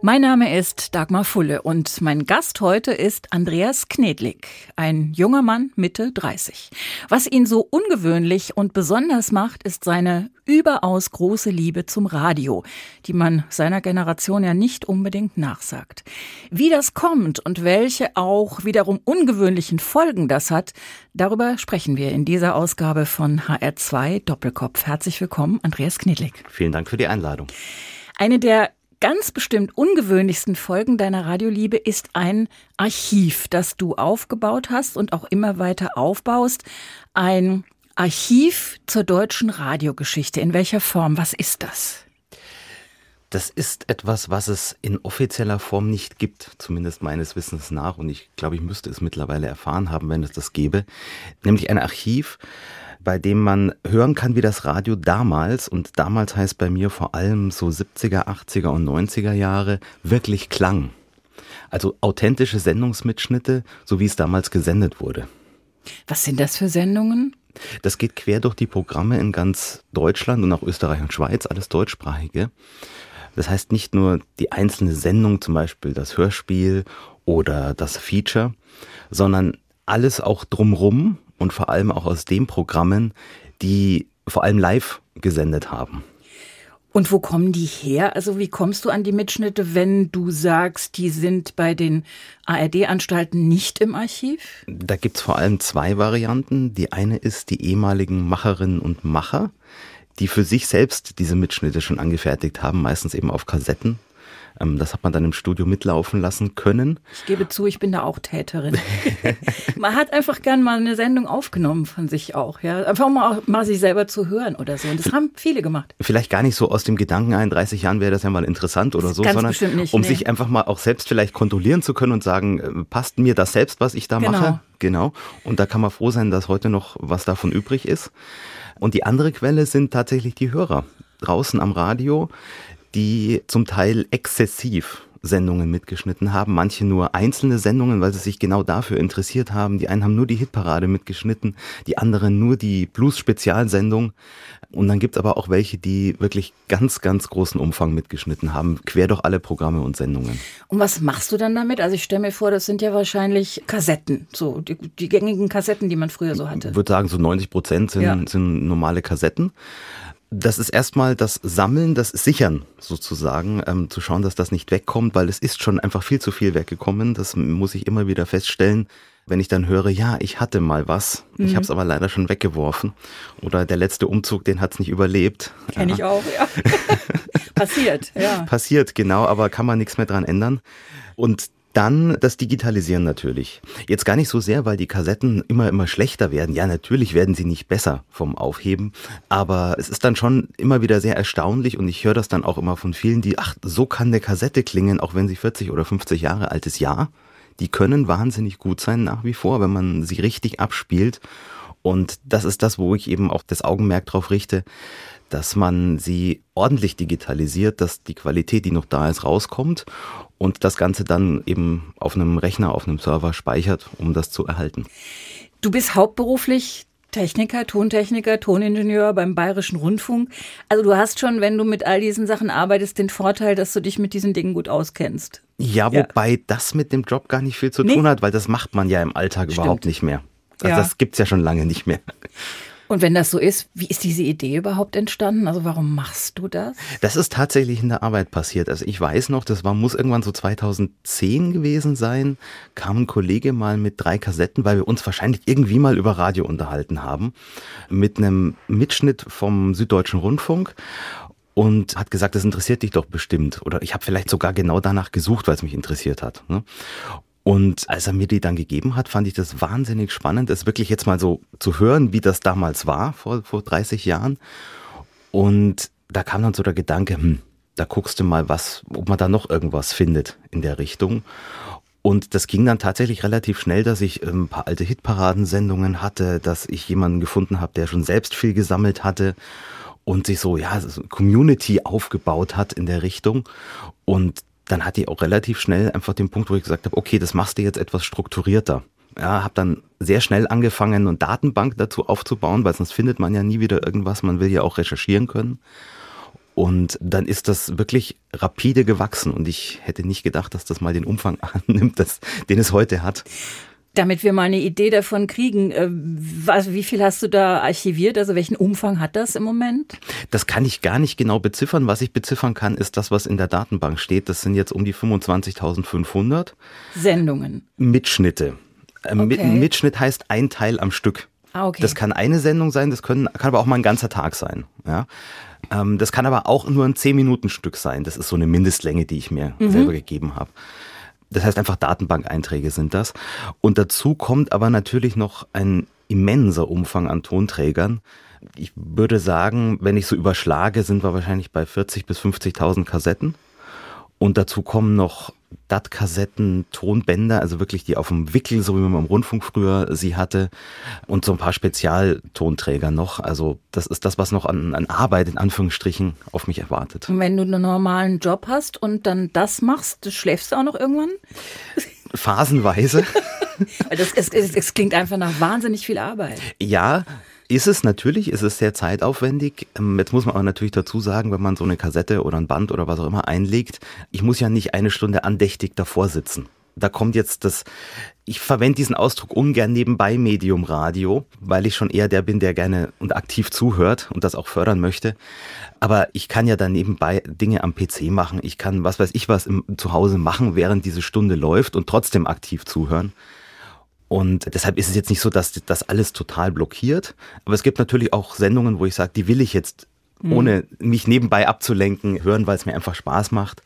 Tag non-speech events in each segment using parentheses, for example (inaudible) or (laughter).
mein Name ist Dagmar Fulle und mein Gast heute ist Andreas Knedlik, ein junger Mann Mitte 30. Was ihn so ungewöhnlich und besonders macht, ist seine überaus große Liebe zum Radio, die man seiner Generation ja nicht unbedingt nachsagt. Wie das kommt und welche auch wiederum ungewöhnlichen Folgen das hat, darüber sprechen wir in dieser Ausgabe von HR2 Doppelkopf. Herzlich willkommen, Andreas Knedlik. Vielen Dank für die Einladung. Eine der ganz bestimmt ungewöhnlichsten Folgen deiner Radioliebe ist ein Archiv, das du aufgebaut hast und auch immer weiter aufbaust. Ein Archiv zur deutschen Radiogeschichte. In welcher Form? Was ist das? Das ist etwas, was es in offizieller Form nicht gibt, zumindest meines Wissens nach. Und ich glaube, ich müsste es mittlerweile erfahren haben, wenn es das gäbe. Nämlich ein Archiv, bei dem man hören kann, wie das Radio damals, und damals heißt bei mir vor allem so 70er, 80er und 90er Jahre, wirklich klang. Also authentische Sendungsmitschnitte, so wie es damals gesendet wurde. Was sind das für Sendungen? Das geht quer durch die Programme in ganz Deutschland und auch Österreich und Schweiz, alles deutschsprachige. Das heißt nicht nur die einzelne Sendung, zum Beispiel das Hörspiel oder das Feature, sondern alles auch drumrum und vor allem auch aus den Programmen, die vor allem live gesendet haben. Und wo kommen die her? Also wie kommst du an die Mitschnitte, wenn du sagst, die sind bei den ARD-Anstalten nicht im Archiv? Da gibt's vor allem zwei Varianten. Die eine ist die ehemaligen Macherinnen und Macher, die für sich selbst diese Mitschnitte schon angefertigt haben, meistens eben auf Kassetten das hat man dann im Studio mitlaufen lassen können. Ich gebe zu, ich bin da auch Täterin. (laughs) (laughs) man hat einfach gern mal eine Sendung aufgenommen von sich auch, ja. Einfach mal, mal sich selber zu hören oder so. Und das haben viele gemacht. Vielleicht gar nicht so aus dem Gedanken, in 30 Jahren wäre das ja mal interessant oder so, sondern nicht, um nee. sich einfach mal auch selbst vielleicht kontrollieren zu können und sagen, äh, passt mir das selbst, was ich da genau. mache? Genau. Und da kann man froh sein, dass heute noch was davon übrig ist. Und die andere Quelle sind tatsächlich die Hörer draußen am Radio, die zum Teil exzessiv Sendungen mitgeschnitten haben, manche nur einzelne Sendungen, weil sie sich genau dafür interessiert haben. Die einen haben nur die Hitparade mitgeschnitten, die anderen nur die Blues-Spezialsendung. Und dann gibt's aber auch welche, die wirklich ganz, ganz großen Umfang mitgeschnitten haben, quer durch alle Programme und Sendungen. Und was machst du dann damit? Also ich stelle mir vor, das sind ja wahrscheinlich Kassetten, so die, die gängigen Kassetten, die man früher so hatte. Ich würde sagen, so 90 Prozent sind, ja. sind normale Kassetten. Das ist erstmal das Sammeln, das Sichern sozusagen, ähm, zu schauen, dass das nicht wegkommt, weil es ist schon einfach viel zu viel weggekommen. Das muss ich immer wieder feststellen, wenn ich dann höre, ja, ich hatte mal was, mhm. ich habe es aber leider schon weggeworfen. Oder der letzte Umzug, den hat's nicht überlebt. Kenne ich auch, ja. (laughs) Passiert, ja. Passiert, genau, aber kann man nichts mehr dran ändern. Und dann das Digitalisieren natürlich. Jetzt gar nicht so sehr, weil die Kassetten immer, immer schlechter werden. Ja, natürlich werden sie nicht besser vom Aufheben, aber es ist dann schon immer wieder sehr erstaunlich und ich höre das dann auch immer von vielen, die, ach, so kann eine Kassette klingen, auch wenn sie 40 oder 50 Jahre alt ist. Ja, die können wahnsinnig gut sein nach wie vor, wenn man sie richtig abspielt. Und das ist das, wo ich eben auch das Augenmerk drauf richte, dass man sie ordentlich digitalisiert, dass die Qualität, die noch da ist, rauskommt und das Ganze dann eben auf einem Rechner, auf einem Server speichert, um das zu erhalten. Du bist hauptberuflich Techniker, Tontechniker, Toningenieur beim Bayerischen Rundfunk. Also du hast schon, wenn du mit all diesen Sachen arbeitest, den Vorteil, dass du dich mit diesen Dingen gut auskennst. Ja, wobei ja. das mit dem Job gar nicht viel zu nee. tun hat, weil das macht man ja im Alltag Stimmt. überhaupt nicht mehr. Also ja. das gibt's ja schon lange nicht mehr. Und wenn das so ist, wie ist diese Idee überhaupt entstanden? Also warum machst du das? Das ist tatsächlich in der Arbeit passiert. Also ich weiß noch, das war, muss irgendwann so 2010 gewesen sein, kam ein Kollege mal mit drei Kassetten, weil wir uns wahrscheinlich irgendwie mal über Radio unterhalten haben, mit einem Mitschnitt vom Süddeutschen Rundfunk und hat gesagt, das interessiert dich doch bestimmt. Oder ich habe vielleicht sogar genau danach gesucht, weil es mich interessiert hat. Und als er mir die dann gegeben hat, fand ich das wahnsinnig spannend, es wirklich jetzt mal so zu hören, wie das damals war, vor, vor 30 Jahren. Und da kam dann so der Gedanke, hm, da guckst du mal, was, ob man da noch irgendwas findet in der Richtung. Und das ging dann tatsächlich relativ schnell, dass ich ähm, ein paar alte Hitparadensendungen hatte, dass ich jemanden gefunden habe, der schon selbst viel gesammelt hatte und sich so, ja, so Community aufgebaut hat in der Richtung. Und dann hatte ich auch relativ schnell einfach den Punkt, wo ich gesagt habe, okay, das machst du jetzt etwas strukturierter. Ja, habe dann sehr schnell angefangen, eine Datenbank dazu aufzubauen, weil sonst findet man ja nie wieder irgendwas. Man will ja auch recherchieren können. Und dann ist das wirklich rapide gewachsen und ich hätte nicht gedacht, dass das mal den Umfang (laughs) annimmt, das, den es heute hat. Damit wir mal eine Idee davon kriegen, äh, was, wie viel hast du da archiviert? Also welchen Umfang hat das im Moment? Das kann ich gar nicht genau beziffern. Was ich beziffern kann, ist das, was in der Datenbank steht. Das sind jetzt um die 25.500 Sendungen. Mitschnitte. Äh, okay. Mitschnitt heißt ein Teil am Stück. Ah, okay. Das kann eine Sendung sein, das können, kann aber auch mal ein ganzer Tag sein. Ja? Ähm, das kann aber auch nur ein 10-Minuten-Stück sein. Das ist so eine Mindestlänge, die ich mir mhm. selber gegeben habe. Das heißt einfach Datenbank-Einträge sind das. Und dazu kommt aber natürlich noch ein immenser Umfang an Tonträgern. Ich würde sagen, wenn ich so überschlage, sind wir wahrscheinlich bei 40 bis 50.000 Kassetten. Und dazu kommen noch DAT-Kassetten, Tonbänder, also wirklich die auf dem Wickel, so wie man im Rundfunk früher sie hatte. Und so ein paar Spezialtonträger noch. Also das ist das, was noch an, an Arbeit in Anführungsstrichen auf mich erwartet. Und wenn du einen normalen Job hast und dann das machst, schläfst du auch noch irgendwann? Phasenweise. (laughs) das, es, es, es klingt einfach nach wahnsinnig viel Arbeit. Ja, ist es natürlich, ist es sehr zeitaufwendig. Ähm, jetzt muss man aber natürlich dazu sagen, wenn man so eine Kassette oder ein Band oder was auch immer einlegt, ich muss ja nicht eine Stunde andächtig davor sitzen. Da kommt jetzt das, ich verwende diesen Ausdruck ungern nebenbei Medium Radio, weil ich schon eher der bin, der gerne und aktiv zuhört und das auch fördern möchte. Aber ich kann ja dann nebenbei Dinge am PC machen. Ich kann, was weiß ich was, im, zu Hause machen, während diese Stunde läuft und trotzdem aktiv zuhören. Und deshalb ist es jetzt nicht so, dass das alles total blockiert. Aber es gibt natürlich auch Sendungen, wo ich sage, die will ich jetzt, mhm. ohne mich nebenbei abzulenken, hören, weil es mir einfach Spaß macht.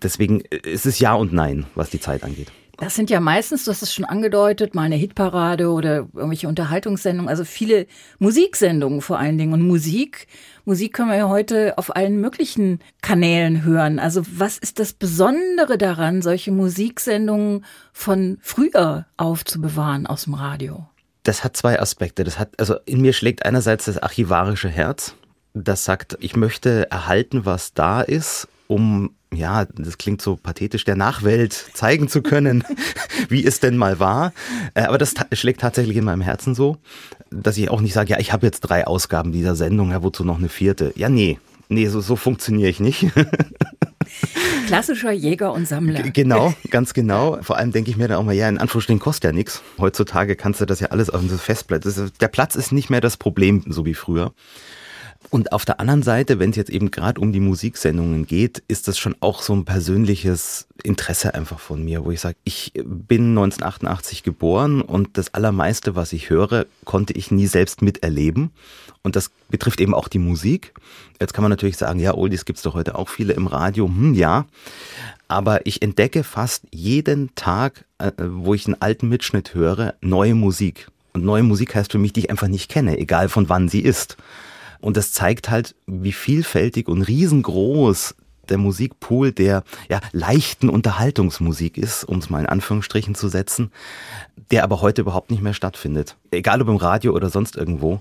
Deswegen ist es Ja und Nein, was die Zeit angeht. Das sind ja meistens, du hast es schon angedeutet, mal eine Hitparade oder irgendwelche Unterhaltungssendungen, also viele Musiksendungen vor allen Dingen. Und Musik, Musik können wir ja heute auf allen möglichen Kanälen hören. Also was ist das Besondere daran, solche Musiksendungen von früher aufzubewahren aus dem Radio? Das hat zwei Aspekte. Das hat, also in mir schlägt einerseits das archivarische Herz. Das sagt, ich möchte erhalten, was da ist, um ja, das klingt so pathetisch, der Nachwelt zeigen zu können, (laughs) wie es denn mal war. Äh, aber das schlägt tatsächlich in meinem Herzen so, dass ich auch nicht sage, ja, ich habe jetzt drei Ausgaben dieser Sendung, ja, wozu noch eine vierte? Ja, nee, nee, so, so funktioniere ich nicht. (laughs) Klassischer Jäger und Sammler. Genau, ganz genau. Vor allem denke ich mir dann auch mal, ja, in Anführungsstrichen kostet ja nichts. Heutzutage kannst du das ja alles auf so Festplatte. Der Platz ist nicht mehr das Problem, so wie früher. Und auf der anderen Seite, wenn es jetzt eben gerade um die Musiksendungen geht, ist das schon auch so ein persönliches Interesse einfach von mir, wo ich sage, ich bin 1988 geboren und das Allermeiste, was ich höre, konnte ich nie selbst miterleben. Und das betrifft eben auch die Musik. Jetzt kann man natürlich sagen, ja, Oldies gibt's doch heute auch viele im Radio. Hm, ja. Aber ich entdecke fast jeden Tag, äh, wo ich einen alten Mitschnitt höre, neue Musik. Und neue Musik heißt für mich, die ich einfach nicht kenne, egal von wann sie ist. Und das zeigt halt, wie vielfältig und riesengroß der Musikpool der ja, leichten Unterhaltungsmusik ist, um es mal in Anführungsstrichen zu setzen, der aber heute überhaupt nicht mehr stattfindet. Egal ob im Radio oder sonst irgendwo.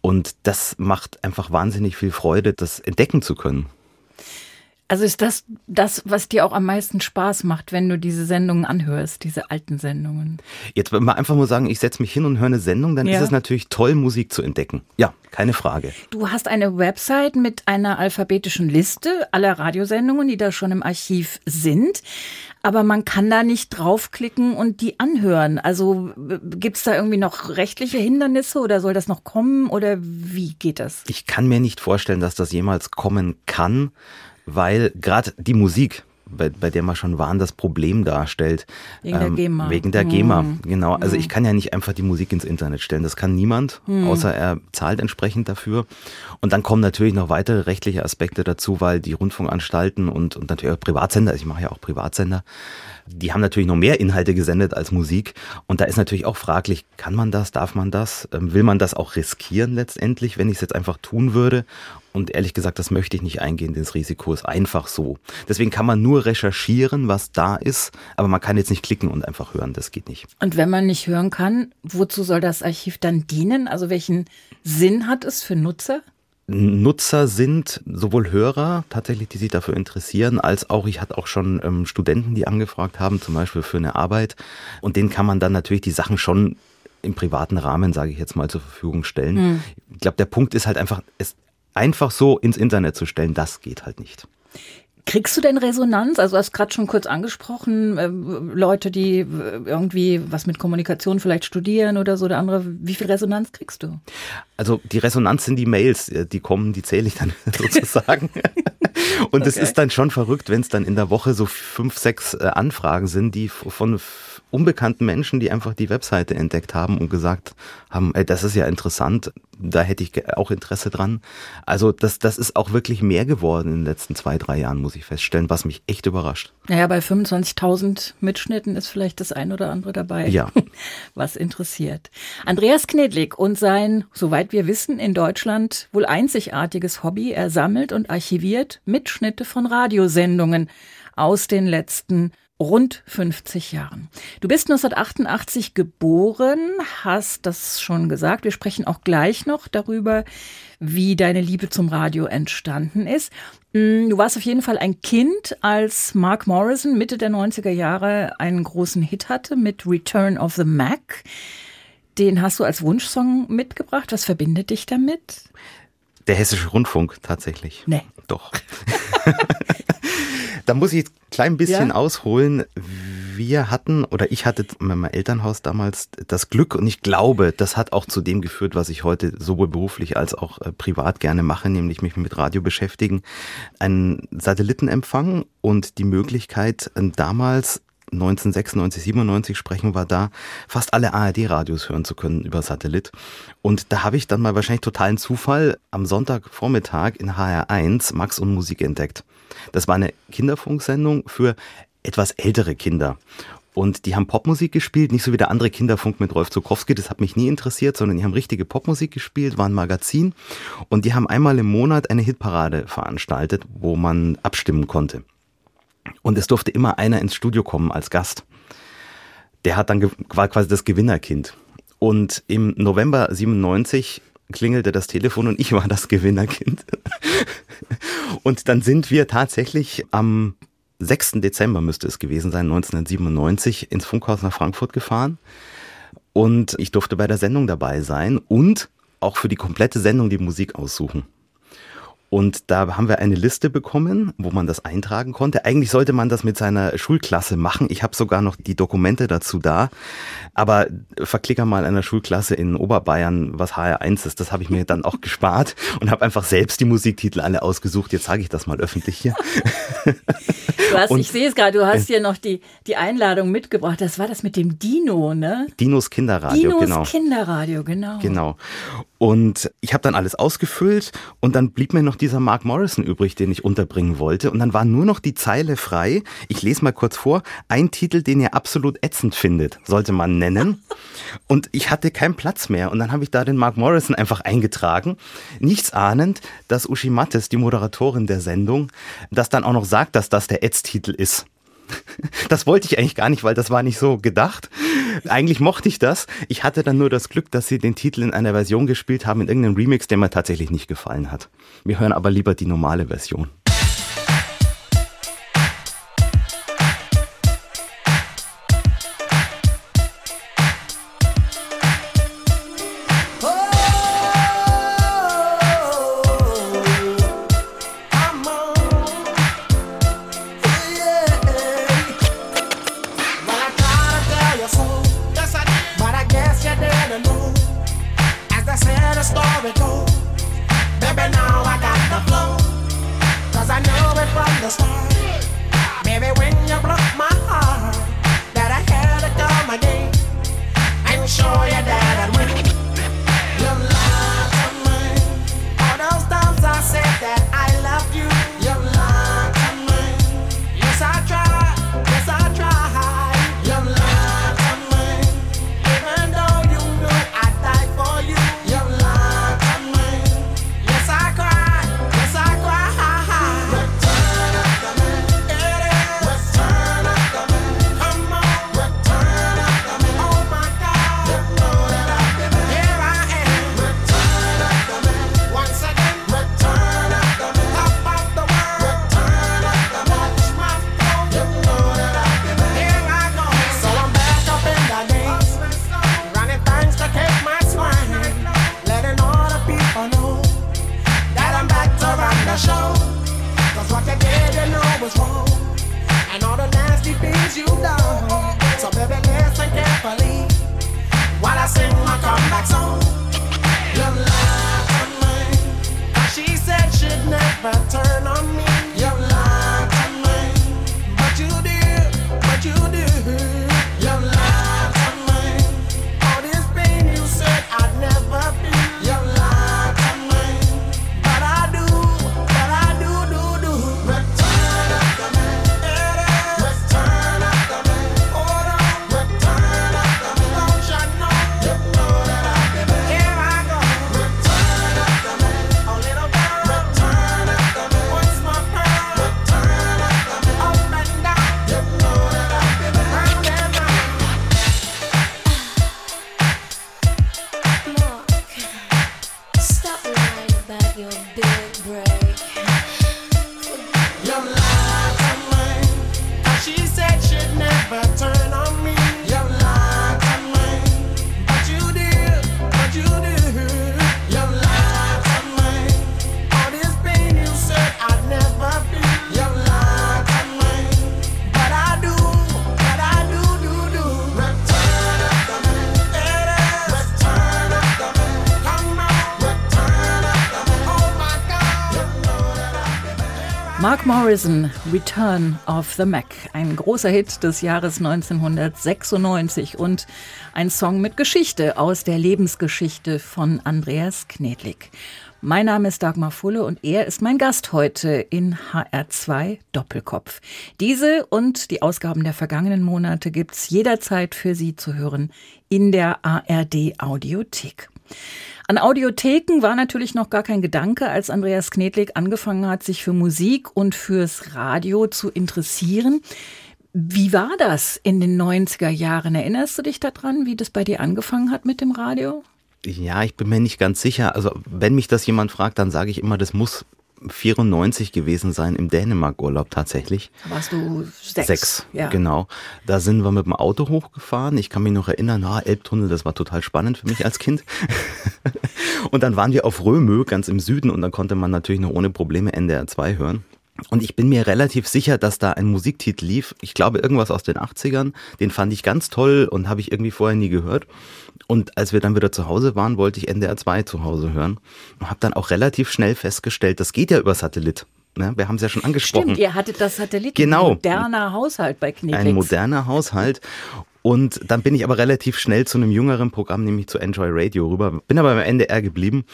Und das macht einfach wahnsinnig viel Freude, das entdecken zu können. Also ist das das, was dir auch am meisten Spaß macht, wenn du diese Sendungen anhörst, diese alten Sendungen? Jetzt man einfach nur sagen, ich setze mich hin und höre eine Sendung, dann ja. ist es natürlich toll, Musik zu entdecken. Ja, keine Frage. Du hast eine Website mit einer alphabetischen Liste aller Radiosendungen, die da schon im Archiv sind. Aber man kann da nicht draufklicken und die anhören. Also gibt es da irgendwie noch rechtliche Hindernisse oder soll das noch kommen oder wie geht das? Ich kann mir nicht vorstellen, dass das jemals kommen kann weil gerade die Musik, bei, bei der wir schon waren, das Problem darstellt. Wegen ähm, der GEMA. Wegen der GEMA, mhm. genau. Also mhm. ich kann ja nicht einfach die Musik ins Internet stellen. Das kann niemand, mhm. außer er zahlt entsprechend dafür. Und dann kommen natürlich noch weitere rechtliche Aspekte dazu, weil die Rundfunkanstalten und, und natürlich auch Privatsender, ich mache ja auch Privatsender, die haben natürlich noch mehr Inhalte gesendet als Musik. Und da ist natürlich auch fraglich, kann man das, darf man das? Ähm, will man das auch riskieren letztendlich, wenn ich es jetzt einfach tun würde? Und ehrlich gesagt, das möchte ich nicht eingehen. Das Risiko ist einfach so. Deswegen kann man nur recherchieren, was da ist, aber man kann jetzt nicht klicken und einfach hören. Das geht nicht. Und wenn man nicht hören kann, wozu soll das Archiv dann dienen? Also welchen Sinn hat es für Nutzer? Nutzer sind sowohl Hörer tatsächlich, die sich dafür interessieren, als auch ich hatte auch schon ähm, Studenten, die angefragt haben, zum Beispiel für eine Arbeit. Und denen kann man dann natürlich die Sachen schon im privaten Rahmen, sage ich jetzt mal, zur Verfügung stellen. Mhm. Ich glaube, der Punkt ist halt einfach, es einfach so ins Internet zu stellen, das geht halt nicht. Kriegst du denn Resonanz? Also du hast gerade schon kurz angesprochen, äh, Leute, die äh, irgendwie was mit Kommunikation vielleicht studieren oder so oder andere. Wie viel Resonanz kriegst du? Also die Resonanz sind die Mails, äh, die kommen, die zähle ich dann (laughs) sozusagen. Und es ist dann schon verrückt, wenn es dann in der Woche so fünf, sechs äh, Anfragen sind, die von unbekannten Menschen, die einfach die Webseite entdeckt haben und gesagt haben, ey, das ist ja interessant, da hätte ich auch Interesse dran. Also das, das ist auch wirklich mehr geworden in den letzten zwei, drei Jahren, muss ich feststellen, was mich echt überrascht. Naja, bei 25.000 Mitschnitten ist vielleicht das ein oder andere dabei, ja. (laughs) was interessiert. Andreas Knedlik und sein, soweit wir wissen, in Deutschland wohl einzigartiges Hobby, er sammelt und archiviert Mitschnitte von Radiosendungen aus den letzten rund 50 Jahren. Du bist 1988 geboren, hast das schon gesagt. Wir sprechen auch gleich noch darüber, wie deine Liebe zum Radio entstanden ist. Mm, du warst auf jeden Fall ein Kind, als Mark Morrison Mitte der 90er Jahre einen großen Hit hatte mit Return of the Mac. Den hast du als Wunschsong mitgebracht. Was verbindet dich damit? Der Hessische Rundfunk tatsächlich. Nee. Doch. (laughs) da muss ich ein klein bisschen ja? ausholen. Wir hatten, oder ich hatte in meinem Elternhaus damals das Glück und ich glaube, das hat auch zu dem geführt, was ich heute sowohl beruflich als auch äh, privat gerne mache, nämlich mich mit Radio beschäftigen, einen Satellitenempfang und die Möglichkeit, äh, damals 1996, 97 sprechen wir da, fast alle ARD-Radios hören zu können über Satellit. Und da habe ich dann mal wahrscheinlich totalen Zufall am Sonntagvormittag in HR1 Max und Musik entdeckt. Das war eine Kinderfunksendung für etwas ältere Kinder. Und die haben Popmusik gespielt, nicht so wie der andere Kinderfunk mit Rolf Zukowski, das hat mich nie interessiert, sondern die haben richtige Popmusik gespielt, war ein Magazin und die haben einmal im Monat eine Hitparade veranstaltet, wo man abstimmen konnte. Und es durfte immer einer ins Studio kommen als Gast. Der hat dann war quasi das Gewinnerkind. Und im November 97 klingelte das Telefon und ich war das Gewinnerkind. (laughs) und dann sind wir tatsächlich am 6. Dezember müsste es gewesen sein, 1997, ins Funkhaus nach Frankfurt gefahren. Und ich durfte bei der Sendung dabei sein und auch für die komplette Sendung die Musik aussuchen. Und da haben wir eine Liste bekommen, wo man das eintragen konnte. Eigentlich sollte man das mit seiner Schulklasse machen. Ich habe sogar noch die Dokumente dazu da. Aber verklicker mal einer Schulklasse in Oberbayern, was HR1 ist, das habe ich mir dann auch gespart und habe einfach selbst die Musiktitel alle ausgesucht. Jetzt sage ich das mal öffentlich hier. Du hast, und, ich sehe es gerade, du hast hier noch die, die Einladung mitgebracht. Das war das mit dem Dino, ne? Dinos Kinderradio, Dinos genau. Kinderradio, genau. Genau. Und ich habe dann alles ausgefüllt und dann blieb mir noch dieser Mark Morrison übrig, den ich unterbringen wollte. Und dann war nur noch die Zeile frei. Ich lese mal kurz vor. Ein Titel, den ihr absolut ätzend findet, sollte man nennen. (laughs) Und ich hatte keinen Platz mehr. Und dann habe ich da den Mark Morrison einfach eingetragen. Nichts ahnend, dass Uschi Mattes, die Moderatorin der Sendung, das dann auch noch sagt, dass das der Ätztitel ist. (laughs) Das wollte ich eigentlich gar nicht, weil das war nicht so gedacht. Eigentlich mochte ich das. Ich hatte dann nur das Glück, dass sie den Titel in einer Version gespielt haben, in irgendeinem Remix, der mir tatsächlich nicht gefallen hat. Wir hören aber lieber die normale Version. Mark Morrison, Return of the Mac, ein großer Hit des Jahres 1996 und ein Song mit Geschichte aus der Lebensgeschichte von Andreas Knedlik. Mein Name ist Dagmar Fulle und er ist mein Gast heute in HR2 Doppelkopf. Diese und die Ausgaben der vergangenen Monate gibt's jederzeit für Sie zu hören in der ARD Audiothek. An Audiotheken war natürlich noch gar kein Gedanke, als Andreas Knedlik angefangen hat, sich für Musik und fürs Radio zu interessieren. Wie war das in den 90er Jahren? Erinnerst du dich daran, wie das bei dir angefangen hat mit dem Radio? Ja, ich bin mir nicht ganz sicher. Also, wenn mich das jemand fragt, dann sage ich immer, das muss 94 gewesen sein im Dänemark-Urlaub tatsächlich. warst du sechs? Sechs, ja. genau. Da sind wir mit dem Auto hochgefahren. Ich kann mich noch erinnern, na, Elbtunnel, das war total spannend für mich als Kind. (laughs) und dann waren wir auf Römö, ganz im Süden, und dann konnte man natürlich noch ohne Probleme NDR 2 hören. Und ich bin mir relativ sicher, dass da ein Musiktitel lief. Ich glaube, irgendwas aus den 80ern. Den fand ich ganz toll und habe ich irgendwie vorher nie gehört. Und als wir dann wieder zu Hause waren, wollte ich NDR 2 zu Hause hören. Und habe dann auch relativ schnell festgestellt, das geht ja über Satellit. Ne? Wir haben es ja schon angesprochen. Stimmt, ihr hattet das Satellit. Genau. Ein moderner Haushalt bei Kniefix. Ein moderner Haushalt. Und dann bin ich aber relativ schnell zu einem jüngeren Programm, nämlich zu Enjoy Radio rüber. Bin aber beim NDR geblieben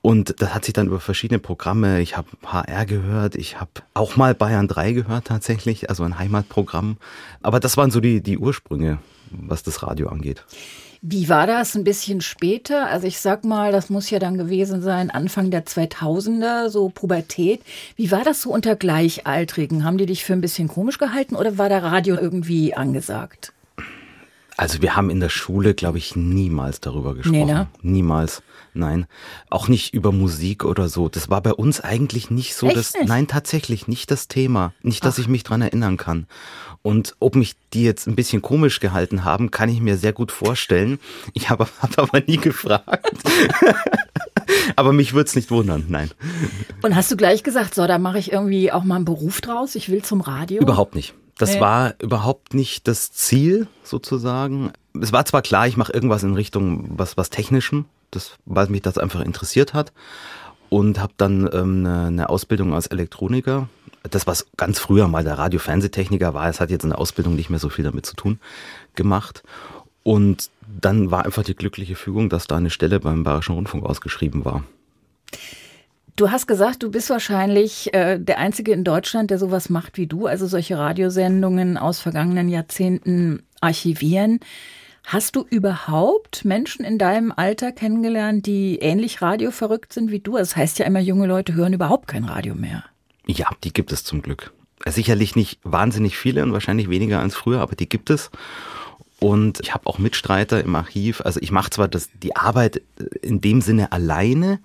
und das hat sich dann über verschiedene Programme, ich habe HR gehört, ich habe auch mal Bayern 3 gehört tatsächlich, also ein Heimatprogramm. Aber das waren so die, die Ursprünge, was das Radio angeht. Wie war das ein bisschen später? Also ich sag mal, das muss ja dann gewesen sein, Anfang der 2000er, so Pubertät. Wie war das so unter Gleichaltrigen? Haben die dich für ein bisschen komisch gehalten oder war der Radio irgendwie angesagt? Also wir haben in der Schule, glaube ich, niemals darüber gesprochen. Nee, ne? Niemals. Nein. Auch nicht über Musik oder so. Das war bei uns eigentlich nicht so Echt das. nicht? Nein, tatsächlich nicht das Thema. Nicht, dass ich mich dran erinnern kann. Und ob mich die jetzt ein bisschen komisch gehalten haben, kann ich mir sehr gut vorstellen. Ich habe (laughs) hab aber nie gefragt. (laughs) aber mich würde es nicht wundern, nein. Und hast du gleich gesagt, so, da mache ich irgendwie auch mal einen Beruf draus, ich will zum Radio? Überhaupt nicht. Das Nee. war überhaupt nicht das Ziel sozusagen. Es war zwar klar, ich mache irgendwas in Richtung was, was Technischem, das, weil mich das einfach interessiert hat. Und habe dann ähm, eine, eine Ausbildung als Elektroniker. Das, was ganz früher mal der Radio-Fernsehtechniker war, es hat jetzt in der Ausbildung nicht mehr so viel damit zu tun, gemacht. Und dann war einfach die glückliche Fügung, dass da eine Stelle beim Bayerischen Rundfunk ausgeschrieben war. Du hast gesagt, du bist wahrscheinlich äh, der Einzige in Deutschland, der sowas macht wie du, also solche Radiosendungen aus vergangenen Jahrzehnten archivieren. Hast du überhaupt Menschen in deinem Alter kennengelernt, die ähnlich radioverrückt sind wie du? Das heißt ja immer, junge Leute hören überhaupt kein Radio mehr. Ja, die gibt es zum Glück. Sicherlich nicht wahnsinnig viele und wahrscheinlich weniger als früher, aber die gibt es. Und ich habe auch Mitstreiter im Archiv. Also ich mache zwar das, die Arbeit in dem Sinne alleine,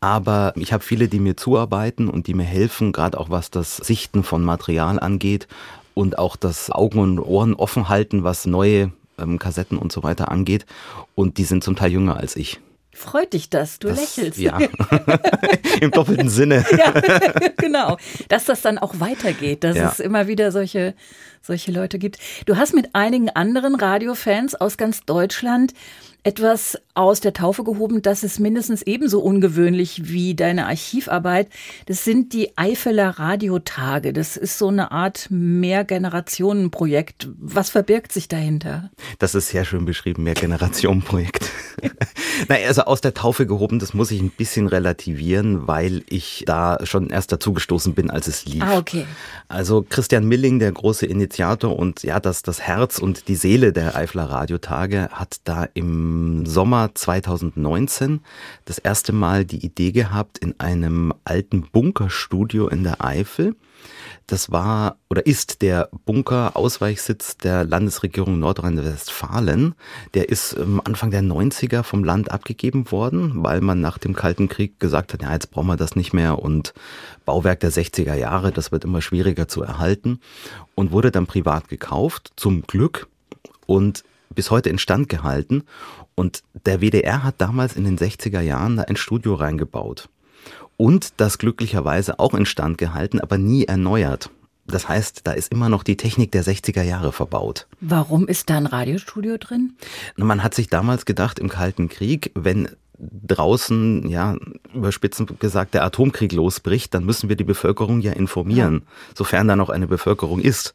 aber ich habe viele, die mir zuarbeiten und die mir helfen, gerade auch was das Sichten von Material angeht und auch das Augen und Ohren offen halten, was neue ähm, Kassetten und so weiter angeht. Und die sind zum Teil jünger als ich. Freut dich das? Du Das- lächelst. Ja, (laughs) im doppelten Sinne. (laughs) ja, genau. Dass das dann auch weitergeht, dass Ja. es immer wieder solche, solche Leute gibt. Du hast mit einigen anderen Radiofans aus ganz Deutschland etwas aus der Taufe gehoben, das ist mindestens ebenso ungewöhnlich wie deine Archivarbeit. Das sind die Eifeler Radiotage. Das ist so eine Art Mehrgenerationenprojekt. Was verbirgt sich dahinter? Das ist sehr schön beschrieben, Mehrgenerationenprojekt. (laughs) naja, also aus der Taufe gehoben, das muss ich ein bisschen relativieren, weil ich da schon erst dazugestoßen bin, als es lief. Ah, okay. Also Christian Milling, der große Initiator und ja, das, das Herz und die Seele der Eifler Radiotage, hat da im Sommer 2019 das erste Mal die Idee gehabt, in einem alten Bunkerstudio in der Eifel das war oder ist der Bunker-Ausweichsitz der Landesregierung Nordrhein-Westfalen. Der ist Anfang der 90er vom Land abgegeben worden, weil man nach dem Kalten Krieg gesagt hat, ja, jetzt brauchen wir das nicht mehr und Bauwerk der 60er Jahre, das wird immer schwieriger zu erhalten und wurde dann privat gekauft, zum Glück und bis heute instand gehalten. Und der WDR hat damals in den 60er Jahren da ein Studio reingebaut und das glücklicherweise auch instand gehalten, aber nie erneuert. Das heißt, da ist immer noch die Technik der 60er Jahre verbaut. Warum ist da ein Radiostudio drin? Man hat sich damals gedacht, im Kalten Krieg, wenn draußen, ja, überspitzend gesagt, der Atomkrieg losbricht, dann müssen wir die Bevölkerung ja informieren, ja. sofern da noch eine Bevölkerung ist.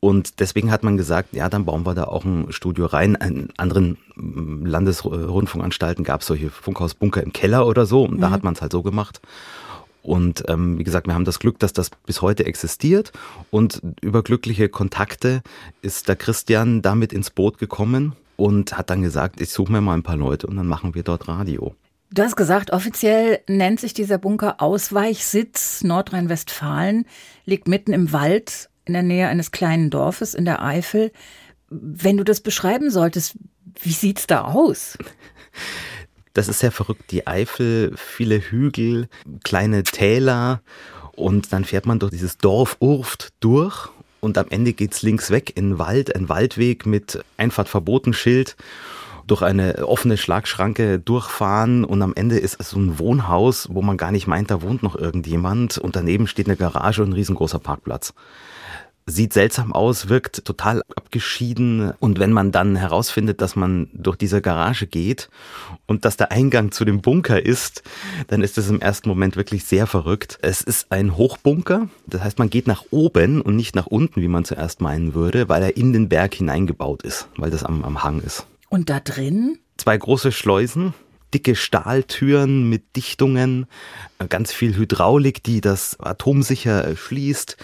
Und deswegen hat man gesagt, ja, dann bauen wir da auch ein Studio rein. In anderen mm, Landesrundfunkanstalten gab es solche Funkhausbunker im Keller oder so. Und mhm. da hat man es halt so gemacht. Und ähm, wie gesagt, wir haben das Glück, dass das bis heute existiert. Und über glückliche Kontakte ist der Christian damit ins Boot gekommen und hat dann gesagt, ich suche mir mal ein paar Leute und dann machen wir dort Radio. Du hast gesagt, offiziell nennt sich dieser Bunker Ausweichsitz Nordrhein-Westfalen, liegt mitten im Wald in der Nähe eines kleinen Dorfes in der Eifel. Wenn du das beschreiben solltest, wie sieht's da aus? Das ist sehr verrückt. Die Eifel, viele Hügel, kleine Täler und dann fährt man durch dieses Dorf Urft durch und am Ende geht's links weg in den Wald, ein Waldweg mit Einfahrt verboten Schild durch eine offene Schlagschranke durchfahren und am Ende ist es so ein Wohnhaus, wo man gar nicht meint, da wohnt noch irgendjemand und daneben steht eine Garage und ein riesengroßer Parkplatz sieht seltsam aus, wirkt total abgeschieden. Und wenn man dann herausfindet, dass man durch diese Garage geht und dass der Eingang zu dem Bunker ist, dann ist es im ersten Moment wirklich sehr verrückt. Es ist ein Hochbunker. Das heißt, man geht nach oben und nicht nach unten, wie man zuerst meinen würde, weil er in den Berg hineingebaut ist, weil das am, am Hang ist. Und da drin? Zwei große Schleusen, dicke Stahltüren mit Dichtungen, äh, ganz viel Hydraulik, die das atomsicher schließt.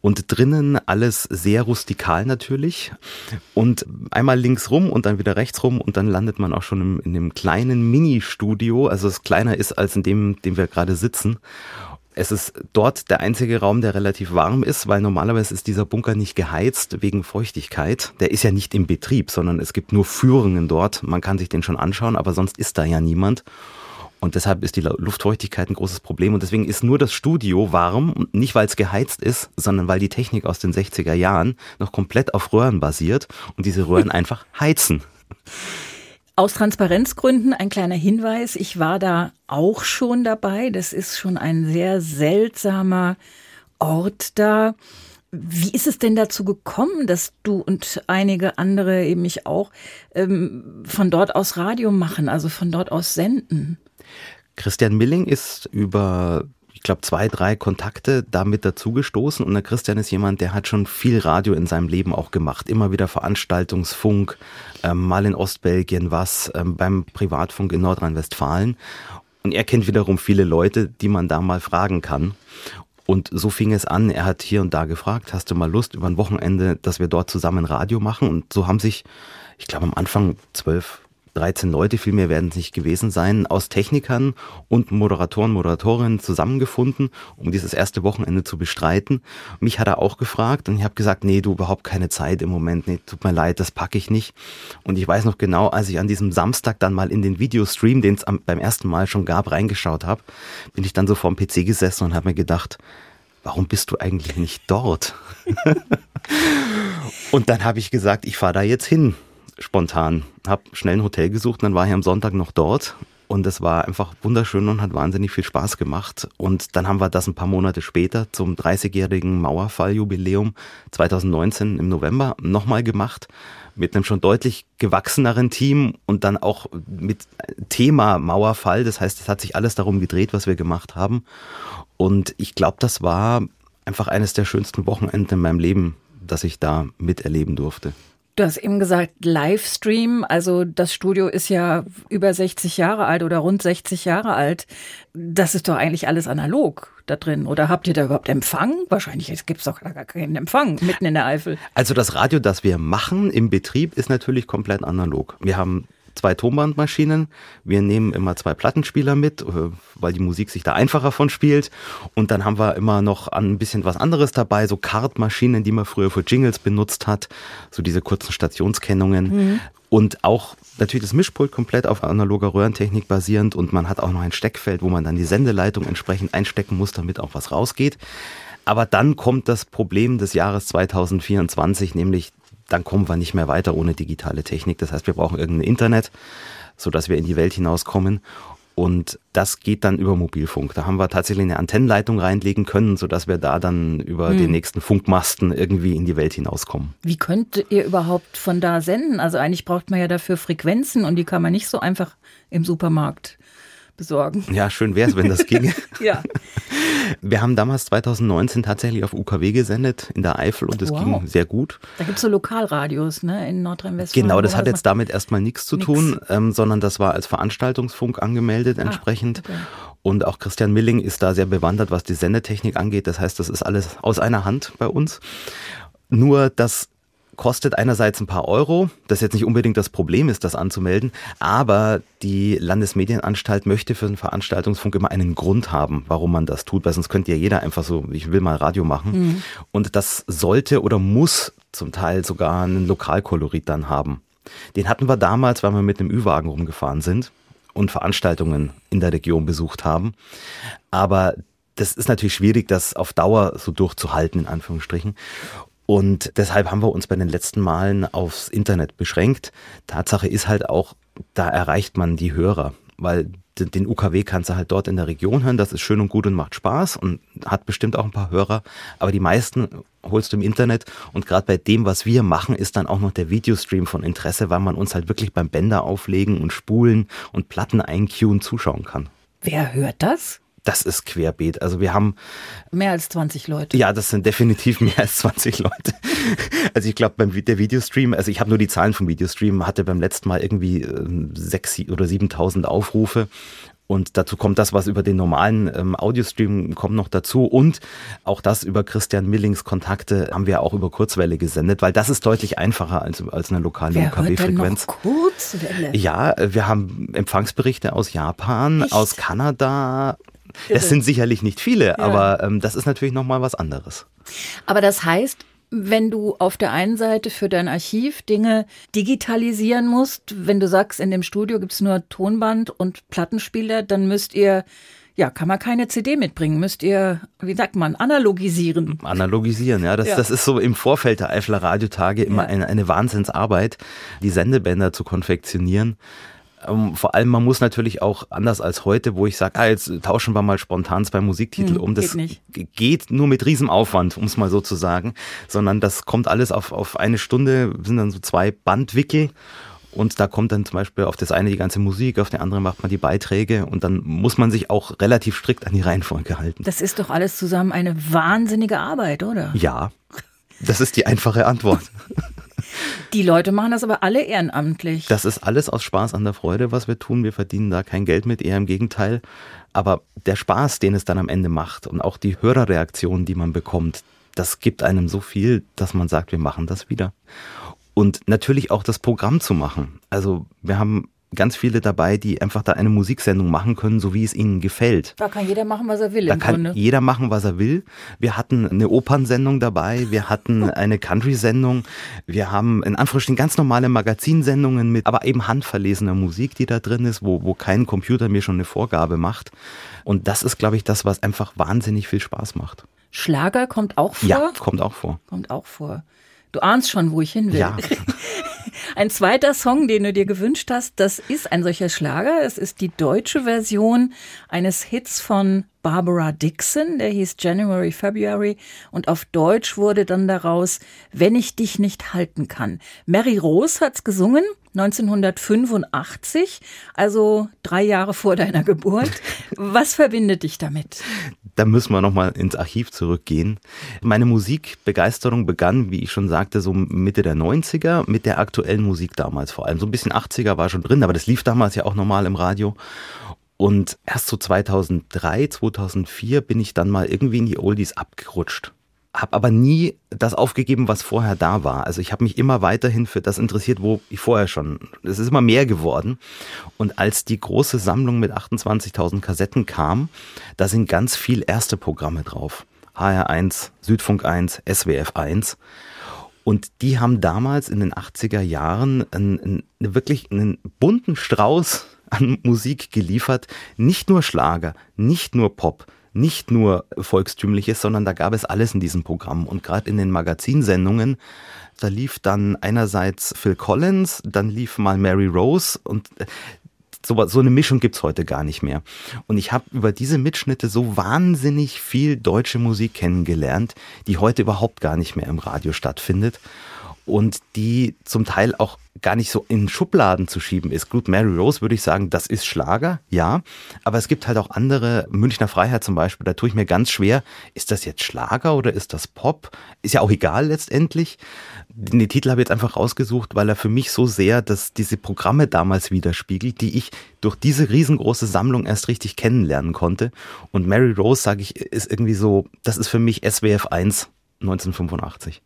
Und drinnen alles sehr rustikal natürlich. Und einmal links rum und dann wieder rechts rum und dann landet man auch schon im, in dem kleinen Mini-Studio, also es kleiner ist als in dem, dem wir gerade sitzen es ist dort der einzige Raum, der relativ warm ist, weil normalerweise ist dieser Bunker nicht geheizt wegen Feuchtigkeit. Der ist ja nicht im Betrieb, sondern es gibt nur Führungen dort. Man kann sich den schon anschauen, aber sonst ist da ja niemand. Und deshalb ist die Luftfeuchtigkeit ein großes Problem. Und deswegen ist nur das Studio warm, nicht weil es geheizt ist, sondern weil die Technik aus den 60er Jahren noch komplett auf Röhren basiert und diese Röhren (laughs) einfach heizen. Aus Transparenzgründen ein kleiner Hinweis. Ich war da auch schon dabei. Das ist schon ein sehr seltsamer Ort da. Wie ist es denn dazu gekommen, dass du und einige andere, eben ich auch, ähm, von dort aus Radio machen, also von dort aus senden? Christian Milling ist über ich glaube, zwei, drei Kontakte damit dazugestoßen. Und der Christian ist jemand, der hat schon viel Radio in seinem Leben auch gemacht. Immer wieder Veranstaltungsfunk, ähm, mal in Ostbelgien was, ähm, beim Privatfunk in Nordrhein-Westfalen. Und er kennt wiederum viele Leute, die man da mal fragen kann. Und so fing es an. Er hat hier und da gefragt, hast du mal Lust über ein Wochenende, dass wir dort zusammen Radio machen? Und so haben sich, ich glaube, am Anfang zwölf, 13 Leute, viel mehr werden es nicht gewesen sein, aus Technikern und Moderatoren, Moderatorinnen zusammengefunden, um dieses erste Wochenende zu bestreiten. Mich hat er auch gefragt und ich habe gesagt, nee, du überhaupt keine Zeit im Moment, nee, tut mir leid, das packe ich nicht. Und ich weiß noch genau, als ich an diesem Samstag dann mal in den Videostream, den es beim ersten Mal schon gab, reingeschaut habe, bin ich dann so vorm PC gesessen und habe mir gedacht, warum bist du eigentlich nicht dort? (laughs) und dann habe ich gesagt, ich fahre da jetzt hin spontan. Hab schnell ein Hotel gesucht, dann war ich am Sonntag noch dort Und es war einfach wunderschön und hat wahnsinnig viel Spaß gemacht. Und dann haben wir das ein paar Monate später zum 30-jährigen Mauerfalljubiläum 2019 im November nochmal gemacht. Mit einem schon deutlich gewachseneren Team und dann auch mit Thema Mauerfall. Das heißt, es hat sich alles darum gedreht, was wir gemacht haben. Und ich glaube, das war einfach eines der schönsten Wochenenden in meinem Leben, das ich da miterleben durfte. Du hast eben gesagt, Livestream, also das Studio ist ja über 60 Jahre alt oder rund 60 Jahre alt. Das ist doch eigentlich alles analog da drin. Oder habt ihr da überhaupt Empfang? Wahrscheinlich gibt es doch gar keinen Empfang mitten in der Eifel. Also das Radio, das wir machen im Betrieb, ist natürlich komplett analog. Wir haben zwei Tonbandmaschinen. Wir nehmen immer zwei Plattenspieler mit, äh, weil die Musik sich da einfacher von spielt. Und dann haben wir immer noch ein bisschen was anderes dabei, so Kartmaschinen, die man früher für Jingles benutzt hat, so diese kurzen Stationskennungen. Mhm. Und auch natürlich das Mischpult komplett auf analoger Röhrentechnik basierend und man hat auch noch ein Steckfeld, wo man dann die Sendeleitung entsprechend einstecken muss, damit auch was rausgeht. Aber dann kommt das Problem des Jahres 2024, nämlich dann kommen wir nicht mehr weiter ohne digitale Technik. Das heißt, wir brauchen irgendein Internet, sodass wir in die Welt hinauskommen. Und das geht dann über Mobilfunk. Da haben wir tatsächlich eine Antennenleitung reinlegen können, sodass wir da dann über hm. den nächsten Funkmasten irgendwie in die Welt hinauskommen. Wie könnt ihr überhaupt von da senden? Also eigentlich braucht man ja dafür Frequenzen und die kann man nicht so einfach im Supermarkt besorgen. Ja, schön wäre es, wenn das (laughs) ginge. ja. Wir haben damals 2019 tatsächlich auf UKW gesendet in der Eifel und es wow. ging sehr gut. Da gibt es so Lokalradios ne, in Nordrhein-Westfalen. Genau, das hat jetzt damit erstmal nichts zu nix. tun, ähm, sondern das war als Veranstaltungsfunk angemeldet ah, entsprechend. Okay. Und auch Christian Milling ist da sehr bewandert, was die Sendetechnik angeht. Das heißt, das ist alles aus einer Hand bei uns. Nur das kostet einerseits ein paar Euro, das jetzt nicht unbedingt das Problem ist, das anzumelden, aber die Landesmedienanstalt möchte für den Veranstaltungsfunk immer einen Grund haben, warum man das tut, weil sonst könnte ja jeder einfach so, ich will mal Radio machen. Mhm. Und das sollte oder muss zum Teil sogar einen Lokalkolorit dann haben. Den hatten wir damals, weil wir mit einem Ü-Wagen rumgefahren sind und Veranstaltungen in der Region besucht haben. Aber das ist natürlich schwierig, das auf Dauer so durchzuhalten, in Anführungsstrichen. Und deshalb haben wir uns bei den letzten Malen aufs Internet beschränkt. Tatsache ist halt auch, da erreicht man die Hörer, weil den UKW kannst du halt dort in der Region hören. Das ist schön und gut und macht Spaß und hat bestimmt auch ein paar Hörer. Aber die meisten holst du im Internet. Und gerade bei dem, was wir machen, ist dann auch noch der Videostream von Interesse, weil man uns halt wirklich beim Bänder auflegen und spulen und Platten einqueuen zuschauen kann. Wer hört das? Das ist querbeet. Also wir haben mehr als 20 Leute. Ja, das sind definitiv (laughs) mehr als 20 Leute. Also ich glaube beim der Videostream, also ich habe nur die Zahlen vom Videostream, hatte beim letzten Mal irgendwie äh, 6 oder 7.000 Aufrufe. Und dazu kommt das, was über den normalen ähm, Audiostream kommt noch dazu. Und auch das über Christian Millings Kontakte haben wir auch über Kurzwelle gesendet, weil das ist deutlich einfacher als, als eine lokale UKW-Frequenz. Kurzwelle? Ja, wir haben Empfangsberichte aus Japan, Echt? aus Kanada, es sind sicherlich nicht viele, ja. aber ähm, das ist natürlich nochmal was anderes. Aber das heißt, wenn du auf der einen Seite für dein Archiv Dinge digitalisieren musst, wenn du sagst, in dem Studio gibt es nur Tonband und Plattenspieler, dann müsst ihr ja, kann man keine CD mitbringen. Müsst ihr, wie sagt man, analogisieren. Analogisieren, ja. Das, ja. das ist so im Vorfeld der Eifler Radiotage immer ja. eine, eine Wahnsinnsarbeit, die Sendebänder zu konfektionieren. Ähm, vor allem, man muss natürlich auch anders als heute, wo ich sage, ah, jetzt tauschen wir mal spontan zwei Musiktitel hm, um. Das geht, geht, nur mit Riesenaufwand, um es mal so zu sagen, sondern das kommt alles auf, auf eine Stunde, sind dann so zwei Bandwickel. Und da kommt dann zum Beispiel auf das eine die ganze Musik, auf der andere macht man die Beiträge und dann muss man sich auch relativ strikt an die Reihenfolge halten. Das ist doch alles zusammen eine wahnsinnige Arbeit, oder? Ja, das ist die einfache Antwort. (laughs) Die Leute machen das aber alle ehrenamtlich. Das ist alles aus Spaß an der Freude, was wir tun. Wir verdienen da kein Geld mit, eher im Gegenteil. Aber der Spaß, den es dann am Ende macht und auch die Hörerreaktion, die man bekommt, das gibt einem so viel, dass man sagt, wir machen das wieder. Und natürlich auch das Programm zu machen. Also wir haben ganz viele dabei, die einfach da eine Musiksendung machen können, so wie es ihnen gefällt. Da kann jeder machen, was er will. Da kann Grunde. jeder machen, was er will. Wir hatten eine Opernsendung dabei, wir hatten (laughs) eine Country-Sendung, wir haben in Anführungsstrichen ganz normale Magazinsendungen mit, aber eben handverlesener Musik, die da drin ist, wo, wo kein Computer mir schon eine Vorgabe macht. Und das ist, glaube ich, das, was einfach wahnsinnig viel Spaß macht. Schlager kommt auch vor? Ja, kommt auch vor. Kommt auch vor. Du ahnst schon, wo ich hin will. Ja. (laughs) Ein zweiter Song, den du dir gewünscht hast, das ist ein solcher Schlager. Es ist die deutsche Version eines Hits von Barbara Dixon, der hieß January, February und auf Deutsch wurde dann daraus Wenn ich dich nicht halten kann. Mary Rose hat's gesungen 1985, also drei Jahre vor deiner Geburt. Was verbindet dich damit? Da müssen wir nochmal ins Archiv zurückgehen. Meine Musikbegeisterung begann, wie ich schon sagte, so Mitte der 90er mit der aktuellen Musik damals vor allem. So ein bisschen 80er war schon drin, aber das lief damals ja auch normal im Radio. Und erst so 2003, 2004 bin ich dann mal irgendwie in die Oldies abgerutscht. Hab aber nie das aufgegeben, was vorher da war. Also ich habe mich immer weiterhin für das interessiert, wo ich vorher schon. Es ist immer mehr geworden. Und als die große Sammlung mit 28.000 Kassetten kam, da sind ganz viel erste Programme drauf. HR1, Südfunk 1, SWF 1. Und die haben damals in den 80er Jahren einen, einen, wirklich einen bunten Strauß an Musik geliefert. Nicht nur Schlager, nicht nur Pop, nicht nur Volkstümliches, sondern da gab es alles in diesem Programm. Und gerade in den Magazinsendungen, da lief dann einerseits Phil Collins, dann lief mal Mary Rose und äh, so, so eine Mischung gibt's heute gar nicht mehr. Und ich habe über diese Mitschnitte so wahnsinnig viel deutsche Musik kennengelernt, die heute überhaupt gar nicht mehr im Radio stattfindet und die zum Teil auch gar nicht so in Schubladen zu schieben ist. Gut, Mary Rose würde ich sagen, das ist Schlager, ja, aber es gibt halt auch andere, Münchner Freiheit zum Beispiel, da tue ich mir ganz schwer, ist das jetzt Schlager oder ist das Pop? Ist ja auch egal letztendlich. Den Titel habe ich jetzt einfach rausgesucht, weil er für mich so sehr dass diese Programme damals widerspiegelt, die ich durch diese riesengroße Sammlung erst richtig kennenlernen konnte. Und Mary Rose, sage ich, ist irgendwie so, das ist für mich SWF 1 1985.